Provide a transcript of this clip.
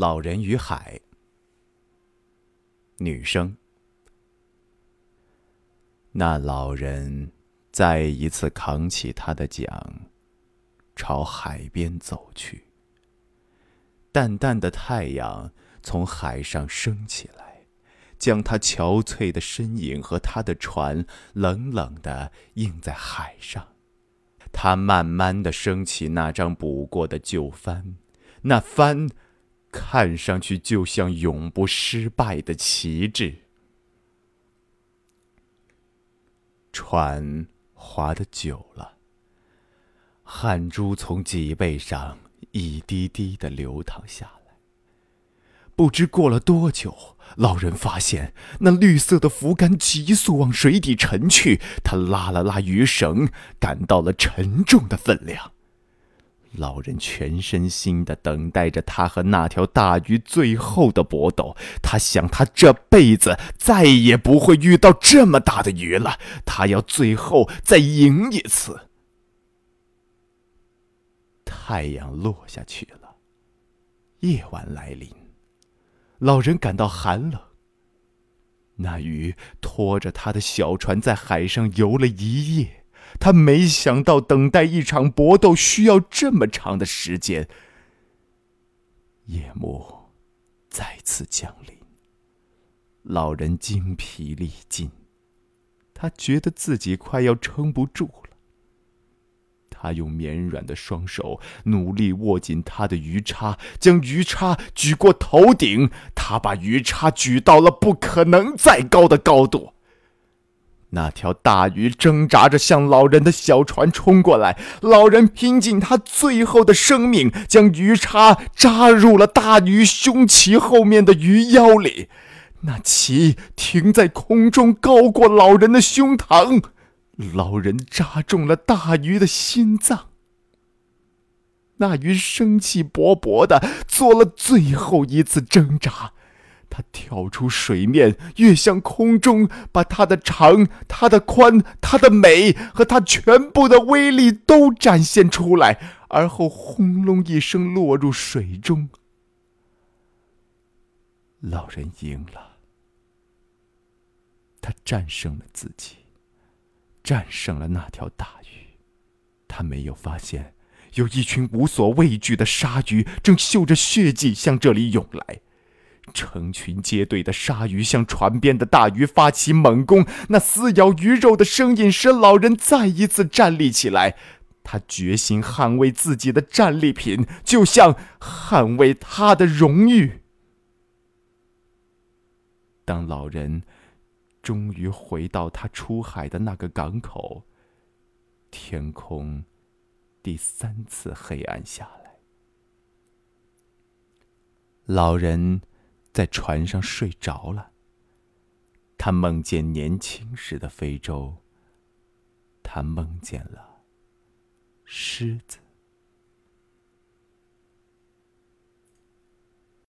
老人与海。女生。那老人再一次扛起他的桨，朝海边走去。淡淡的太阳从海上升起来，将他憔悴的身影和他的船冷冷的映在海上。他慢慢的升起那张补过的旧帆，那帆看上去就像永不失败的旗帜。船划得久了，汗珠从脊背上一滴滴的流淌下来。不知过了多久，老人发现那绿色的浮杆急速往水底沉去。他拉了拉鱼绳，感到了沉重的分量。老人全身心的等待着他和那条大鱼最后的搏斗。他想，他这辈子再也不会遇到这么大的鱼了。他要最后再赢一次。太阳落下去了，夜晚来临。老人感到寒冷。那鱼拖着他的小船在海上游了一夜。他没想到，等待一场搏斗需要这么长的时间。夜幕再次降临，老人精疲力尽，他觉得自己快要撑不住了。他用绵软的双手努力握紧他的鱼叉，将鱼叉举过头顶。他把鱼叉举到了不可能再高的高度。那条大鱼挣扎着向老人的小船冲过来，老人拼尽他最后的生命，将鱼叉扎入了大鱼胸鳍后面的鱼腰里。那鳍停在空中，高过老人的胸膛。老人扎中了大鱼的心脏。那鱼生气勃勃的做了最后一次挣扎。他跳出水面，跃向空中，把他的长、他的宽、他的美和他全部的威力都展现出来，而后轰隆一声落入水中。老人赢了，他战胜了自己，战胜了那条大鱼。他没有发现，有一群无所畏惧的鲨鱼正嗅着血迹向这里涌来。成群结队的鲨鱼向船边的大鱼发起猛攻，那撕咬鱼肉的声音使老人再一次站立起来。他决心捍卫自己的战利品，就像捍卫他的荣誉。当老人终于回到他出海的那个港口，天空第三次黑暗下来。老人。在船上睡着了。他梦见年轻时的非洲。他梦见了狮子。